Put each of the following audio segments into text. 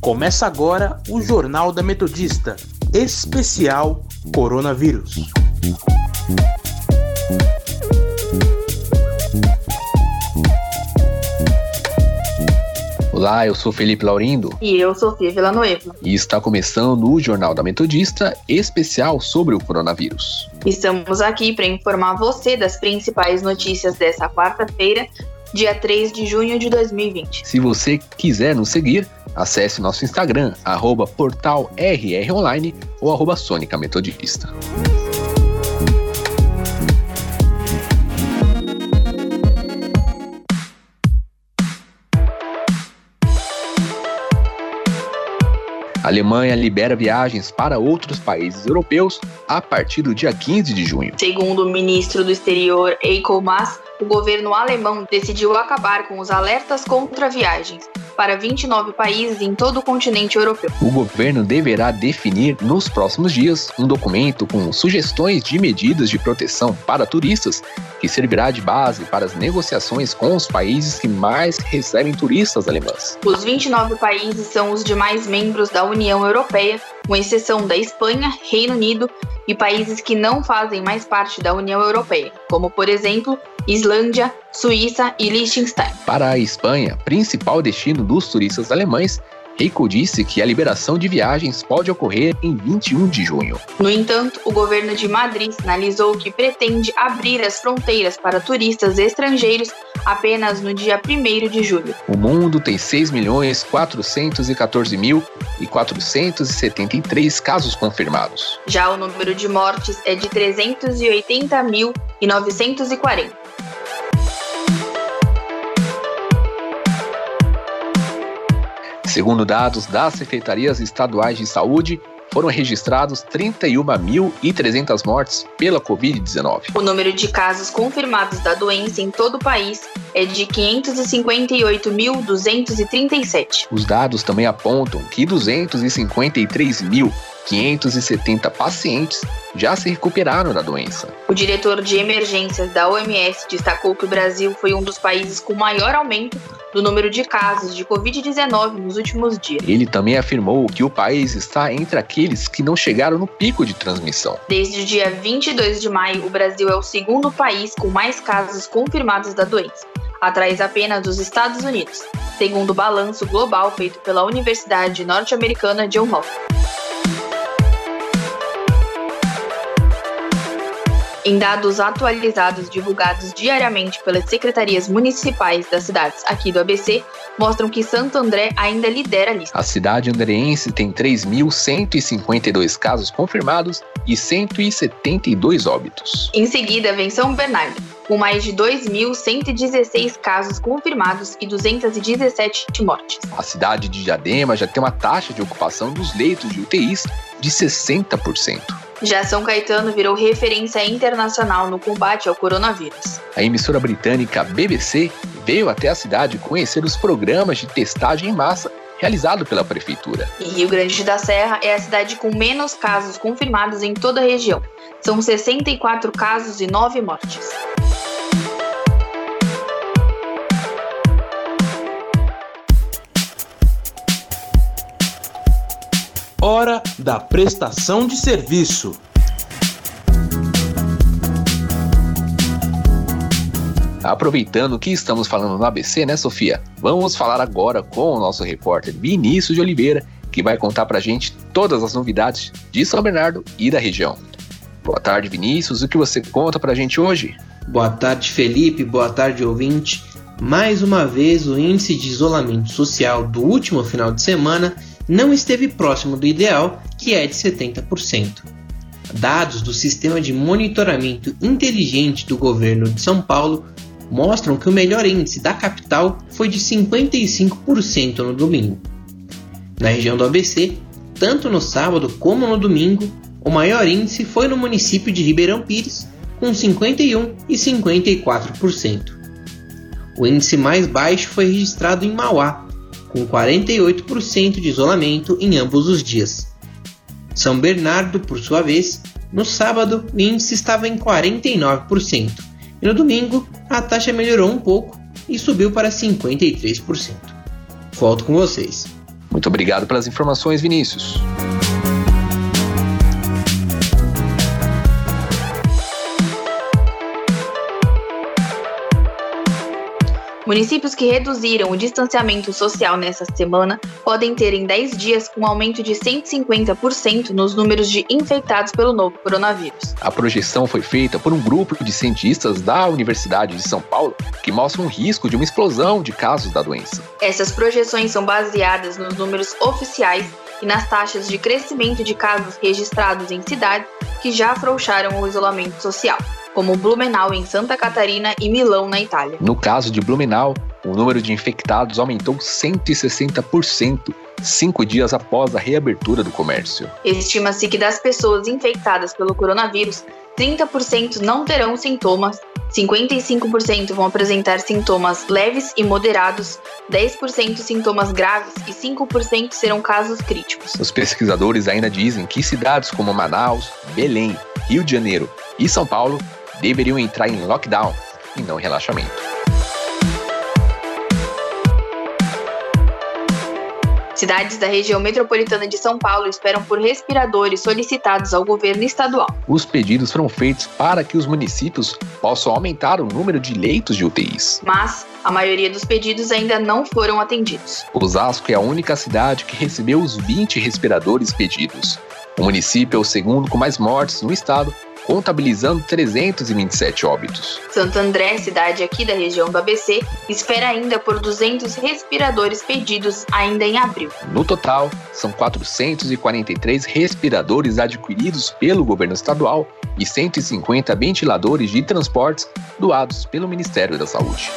Começa agora o Jornal da Metodista, especial Coronavírus. Olá, eu sou Felipe Laurindo. E eu sou Sofia Villanueva. E está começando o Jornal da Metodista, especial sobre o coronavírus. Estamos aqui para informar você das principais notícias dessa quarta-feira, dia 3 de junho de 2020. Se você quiser nos seguir, acesse nosso Instagram, arroba portalrronline ou arroba Sônica Metodista. A Alemanha libera viagens para outros países europeus a partir do dia 15 de junho. Segundo o ministro do Exterior Eiko Maas, o governo alemão decidiu acabar com os alertas contra viagens para 29 países em todo o continente europeu. O governo deverá definir nos próximos dias um documento com sugestões de medidas de proteção para turistas que servirá de base para as negociações com os países que mais recebem turistas alemãs. Os 29 países são os demais membros da União Europeia, com exceção da Espanha, Reino Unido e países que não fazem mais parte da União Europeia, como por exemplo Islândia, Suíça e Liechtenstein. Para a Espanha, principal destino dos turistas alemães, Reiko disse que a liberação de viagens pode ocorrer em 21 de junho. No entanto, o governo de Madrid sinalizou que pretende abrir as fronteiras para turistas estrangeiros apenas no dia 1 de julho. O mundo tem 6.414.473 casos confirmados. Já o número de mortes é de 380.940. Segundo dados das secretarias estaduais de saúde, foram registrados 31.300 mortes pela Covid-19. O número de casos confirmados da doença em todo o país é de 558.237. Os dados também apontam que 253.570 pacientes já se recuperaram da doença. O diretor de emergências da OMS destacou que o Brasil foi um dos países com maior aumento do número de casos de Covid-19 nos últimos dias. Ele também afirmou que o país está entre aqueles que não chegaram no pico de transmissão. Desde o dia 22 de maio, o Brasil é o segundo país com mais casos confirmados da doença, atrás apenas dos Estados Unidos, segundo o balanço global feito pela Universidade Norte-Americana John Hopkins. Em dados atualizados divulgados diariamente pelas secretarias municipais das cidades aqui do ABC, mostram que Santo André ainda lidera a lista. A cidade andreense tem 3.152 casos confirmados e 172 óbitos. Em seguida vem São Bernardo, com mais de 2.116 casos confirmados e 217 mortes. A cidade de Diadema já tem uma taxa de ocupação dos leitos de UTIs de 60%. Já São Caetano virou referência internacional no combate ao coronavírus. A emissora britânica BBC veio até a cidade conhecer os programas de testagem em massa realizado pela prefeitura. E Rio Grande da Serra é a cidade com menos casos confirmados em toda a região. São 64 casos e 9 mortes. Hora da prestação de serviço. Aproveitando que estamos falando no ABC, né, Sofia? Vamos falar agora com o nosso repórter Vinícius de Oliveira, que vai contar pra gente todas as novidades de São Bernardo e da região. Boa tarde, Vinícius. O que você conta pra gente hoje? Boa tarde, Felipe. Boa tarde, ouvinte. Mais uma vez, o índice de isolamento social do último final de semana não esteve próximo do ideal, que é de 70%. Dados do Sistema de Monitoramento Inteligente do Governo de São Paulo mostram que o melhor índice da capital foi de 55% no domingo. Na região do ABC, tanto no sábado como no domingo, o maior índice foi no município de Ribeirão Pires, com 51% e 54%. O índice mais baixo foi registrado em Mauá, com 48% de isolamento em ambos os dias. São Bernardo, por sua vez, No sábado, o índice estava em 49%, e no domingo, a taxa melhorou um pouco e subiu para 53%. Volto com vocês. Muito obrigado pelas informações, Vinícius. Municípios que reduziram o distanciamento social nessa semana podem ter em 10 dias um aumento de 150% nos números de infectados pelo novo coronavírus. A projeção foi feita por um grupo de cientistas da Universidade de São Paulo que mostra um risco de uma explosão de casos da doença. Essas projeções são baseadas nos números oficiais e nas taxas de crescimento de casos registrados em cidades que já afrouxaram o isolamento social como Blumenau em Santa Catarina e Milão na Itália. No caso de Blumenau, o número de infectados aumentou 160%, cinco dias após a reabertura do comércio. Estima-se que das pessoas infectadas pelo coronavírus, 30% não terão sintomas, 55% vão apresentar sintomas leves e moderados, 10% sintomas graves e 5% serão casos críticos. Os pesquisadores ainda dizem que cidades como Manaus, Belém, Rio de Janeiro e São Paulo deveriam entrar em lockdown e não relaxamento. Cidades da região metropolitana de São Paulo esperam por respiradores solicitados ao governo estadual. Os pedidos foram feitos para que os municípios possam aumentar o número de leitos de UTIs. Mas a maioria dos pedidos ainda não foram atendidos. Osasco é a única cidade que recebeu os 20 respiradores pedidos. O município é o segundo com mais mortes no estado contabilizando 327 óbitos. Santo André, cidade aqui da região do ABC, espera ainda por 200 respiradores pedidos ainda em abril. No total, são 443 respiradores adquiridos pelo governo estadual e 150 ventiladores de transportes doados pelo Ministério da Saúde.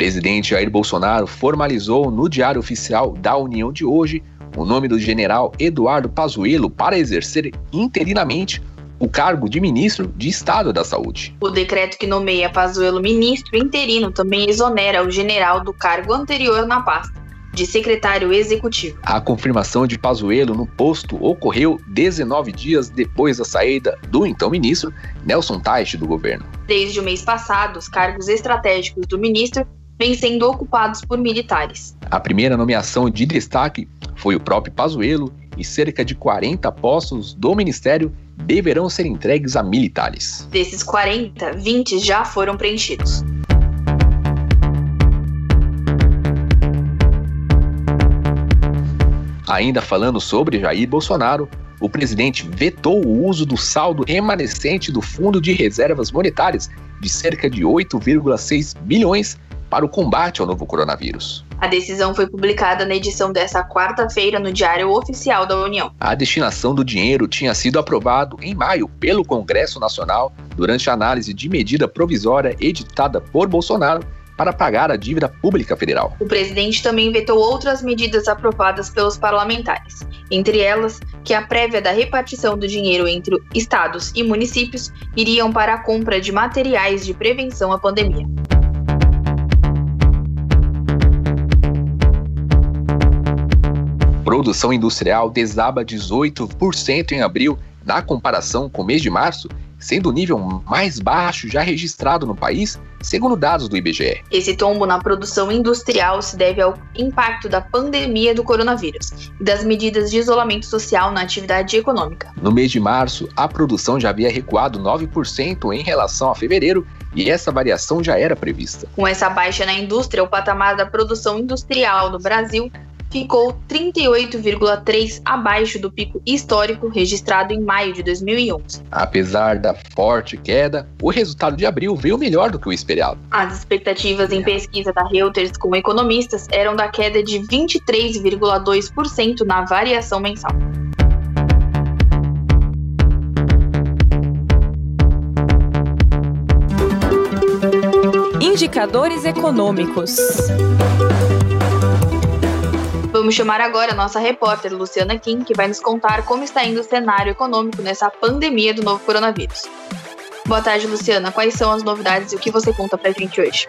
Presidente Jair Bolsonaro formalizou no Diário Oficial da União de hoje o nome do general Eduardo Pazuello para exercer interinamente o cargo de ministro de Estado da Saúde. O decreto que nomeia Pazuello ministro interino também exonera o general do cargo anterior na pasta de secretário executivo. A confirmação de Pazuello no posto ocorreu 19 dias depois da saída do então ministro Nelson Teich do governo. Desde o mês passado, os cargos estratégicos do ministro vêm sendo ocupados por militares. A primeira nomeação de destaque foi o próprio Pazuello e cerca de 40 postos do ministério deverão ser entregues a militares. Desses 40, 20 já foram preenchidos. Ainda falando sobre Jair Bolsonaro, o presidente vetou o uso do saldo remanescente do Fundo de Reservas Monetárias de cerca de 8,6 bilhões para o combate ao novo coronavírus. A decisão foi publicada na edição desta quarta-feira no Diário Oficial da União. A destinação do dinheiro tinha sido aprovado em maio pelo Congresso Nacional durante a análise de medida provisória editada por Bolsonaro para pagar a dívida pública federal. O presidente também vetou outras medidas aprovadas pelos parlamentares, entre elas que a prévia da repartição do dinheiro entre estados e municípios iriam para a compra de materiais de prevenção à pandemia. Produção industrial desaba 18% em abril na comparação com o mês de março, sendo o nível mais baixo já registrado no país, segundo dados do IBGE. Esse tombo na produção industrial se deve ao impacto da pandemia do coronavírus e das medidas de isolamento social na atividade econômica. No mês de março, a produção já havia recuado 9% em relação a fevereiro e essa variação já era prevista. Com essa baixa na indústria, o patamar da produção industrial no Brasil ficou 38,3 abaixo do pico histórico registrado em maio de 2011. Apesar da forte queda, o resultado de abril veio melhor do que o esperado. As expectativas em pesquisa da Reuters com economistas eram da queda de 23,2% na variação mensal. Indicadores econômicos. Vamos chamar agora a nossa repórter Luciana Kim, que vai nos contar como está indo o cenário econômico nessa pandemia do novo coronavírus. Boa tarde, Luciana. Quais são as novidades e o que você conta pra gente hoje?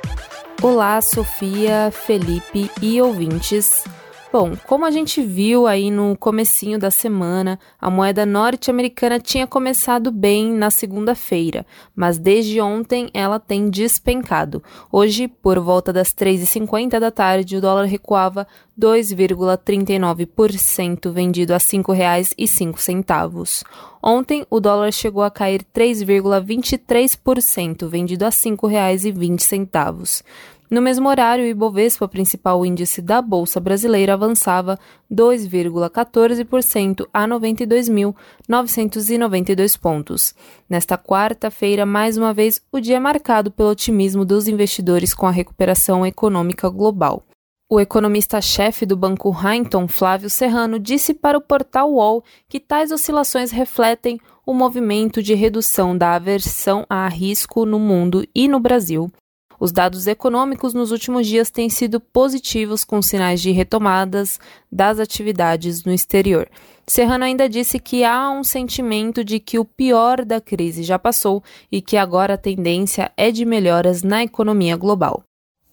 Olá, Sofia, Felipe e ouvintes. Bom, como a gente viu aí no comecinho da semana, a moeda norte-americana tinha começado bem na segunda-feira, mas desde ontem ela tem despencado. Hoje, por volta das 3h50 da tarde, o dólar recuava 2,39%, vendido a R$ 5,05. Ontem, o dólar chegou a cair 3,23%, vendido a R$ 5,20. No mesmo horário, o Ibovespa, principal índice da Bolsa Brasileira, avançava 2,14% a 92.992 pontos. Nesta quarta-feira, mais uma vez, o dia é marcado pelo otimismo dos investidores com a recuperação econômica global. O economista-chefe do Banco Rainton, Flávio Serrano, disse para o portal UOL que tais oscilações refletem o movimento de redução da aversão a risco no mundo e no Brasil, os dados econômicos nos últimos dias têm sido positivos, com sinais de retomadas das atividades no exterior. Serrano ainda disse que há um sentimento de que o pior da crise já passou e que agora a tendência é de melhoras na economia global.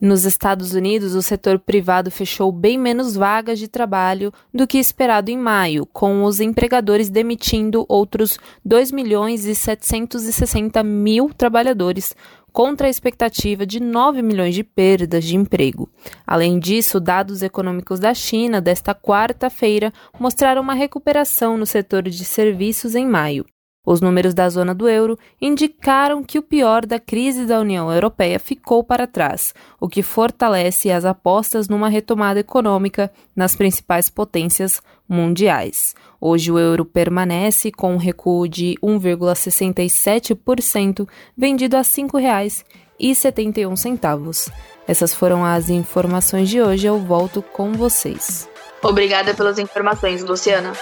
Nos Estados Unidos, o setor privado fechou bem menos vagas de trabalho do que esperado em maio, com os empregadores demitindo outros 2 milhões e 760 mil trabalhadores, contra a expectativa de 9 milhões de perdas de emprego. Além disso, dados econômicos da China desta quarta-feira mostraram uma recuperação no setor de serviços em maio. Os números da zona do euro indicaram que o pior da crise da União Europeia ficou para trás, o que fortalece as apostas numa retomada econômica nas principais potências mundiais. Hoje o euro permanece com um recuo de 1,67%, vendido a R$ 5,71. Essas foram as informações de hoje. Eu volto com vocês. Obrigada pelas informações, Luciana.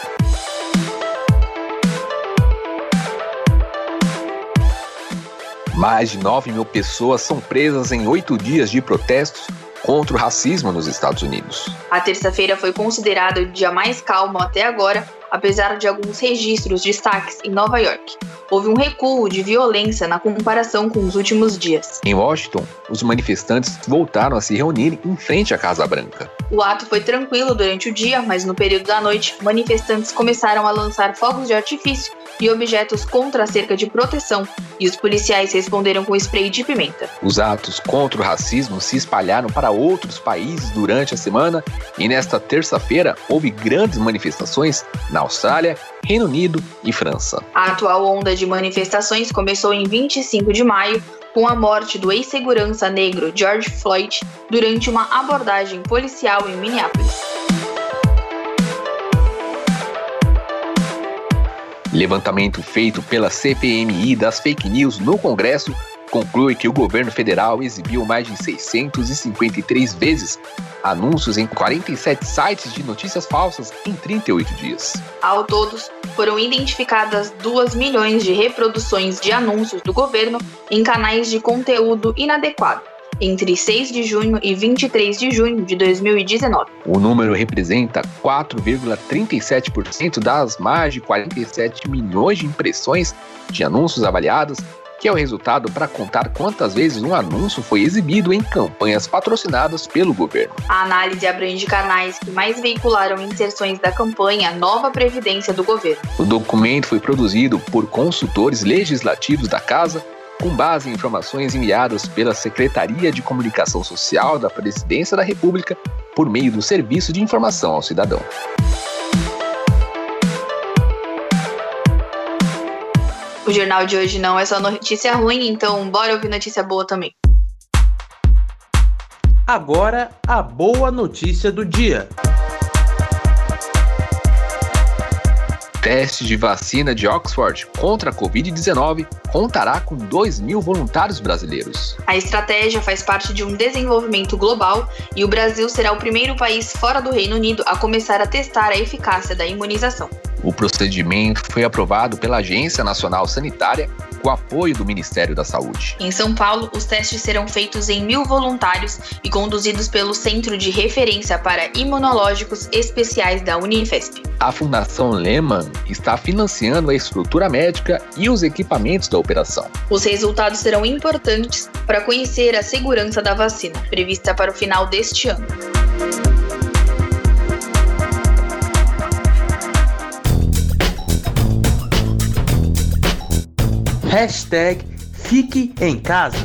Mais de 9 mil pessoas são presas em oito dias de protestos contra o racismo nos Estados Unidos. A terça-feira foi considerada o dia mais calmo até agora, apesar de alguns registros de destaques em Nova York. Houve um recuo de violência na comparação com os últimos dias. Em Washington, os manifestantes voltaram a se reunir em frente à Casa Branca. O ato foi tranquilo durante o dia, mas no período da noite, manifestantes começaram a lançar fogos de artifício e objetos contra a cerca de proteção, e os policiais responderam com spray de pimenta. Os atos contra o racismo se espalharam para outros países durante a semana e nesta terça-feira houve grandes manifestações na Austrália, Reino Unido e França. A atual onda de manifestações começou em 25 de maio com a morte do ex-segurança negro George Floyd durante uma abordagem policial em Minneapolis. Levantamento feito pela CPMI das fake news no Congresso conclui que o governo federal exibiu mais de 653 vezes anúncios em 47 sites de notícias falsas em 38 dias. Ao todos, foram identificadas 2 milhões de reproduções de anúncios do governo em canais de conteúdo inadequado entre 6 de junho e 23 de junho de 2019. O número representa 4,37% das mais de 47 milhões de impressões de anúncios avaliadas, que é o resultado para contar quantas vezes um anúncio foi exibido em campanhas patrocinadas pelo governo. A análise abrange canais que mais veicularam inserções da campanha Nova Previdência do governo. O documento foi produzido por consultores legislativos da Casa com base em informações enviadas pela Secretaria de Comunicação Social da Presidência da República por meio do Serviço de Informação ao Cidadão. O jornal de hoje não é só notícia ruim, então bora ouvir notícia boa também. Agora, a boa notícia do dia. Teste de vacina de Oxford contra a Covid-19 contará com 2 mil voluntários brasileiros. A estratégia faz parte de um desenvolvimento global e o Brasil será o primeiro país fora do Reino Unido a começar a testar a eficácia da imunização. O procedimento foi aprovado pela Agência Nacional Sanitária o apoio do Ministério da Saúde. Em São Paulo, os testes serão feitos em mil voluntários e conduzidos pelo Centro de Referência para Imunológicos Especiais da Unifesp. A Fundação Lehman está financiando a estrutura médica e os equipamentos da operação. Os resultados serão importantes para conhecer a segurança da vacina, prevista para o final deste ano. Hashtag Fique em Casa.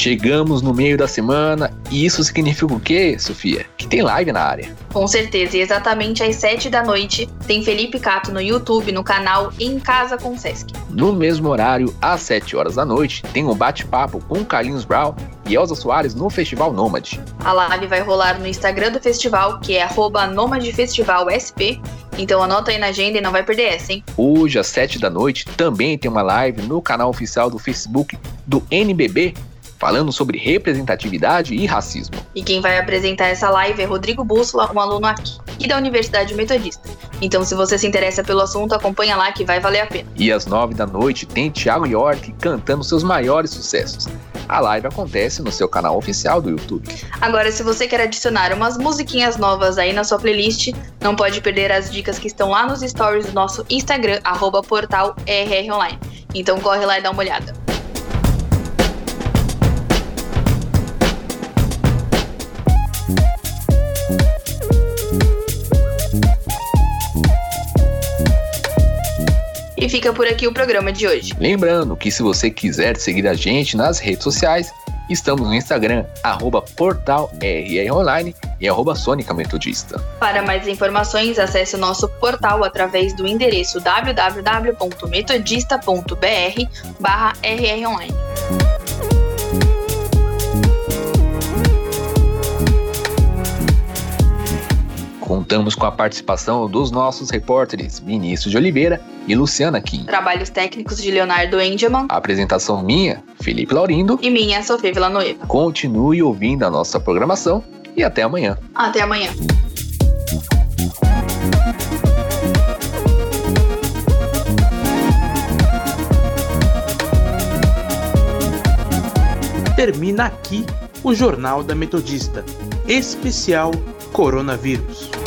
Chegamos no meio da semana e isso significa o quê, Sofia? Que tem live na área. Com certeza, e exatamente às 7 da noite tem Felipe Cato no YouTube, no canal Em Casa com Sesc. No mesmo horário, às 7 horas da noite, tem um bate-papo com Carlinhos Brown e Elza Soares no Festival Nômade. A live vai rolar no Instagram do festival, que é @nomadefestivalsp. Então anota aí na agenda e não vai perder essa, hein? Hoje, às 7 da noite, também tem uma live no canal oficial do Facebook do NBB, falando sobre representatividade e racismo. E quem vai apresentar essa live é Rodrigo Bússola, um aluno aqui da Universidade Metodista. Então, se você se interessa pelo assunto, acompanha lá que vai valer a pena. E às 9 da noite tem Thiago York cantando seus maiores sucessos. A live acontece no seu canal oficial do YouTube. Agora, se você quer adicionar umas musiquinhas novas aí na sua playlist, não pode perder as dicas que estão lá nos stories do nosso Instagram, arroba portal Online. Então corre lá e dá uma olhada. Fica por aqui o programa de hoje. Lembrando que se você quiser seguir a gente nas redes sociais, estamos no Instagram, arroba portal Online e arroba Sônica Metodista. Para mais informações, acesse o nosso portal através do endereço www.metodista.br barra Online. Contamos com a participação dos nossos repórteres Vinícius de Oliveira e Luciana Kim. Trabalhos técnicos de Leonardo Engelman. apresentação minha, Felipe Laurindo. E minha, Sofia Villanueva. Continue ouvindo a nossa programação e até amanhã. Até amanhã. Termina aqui o Jornal da Metodista, especial Coronavírus.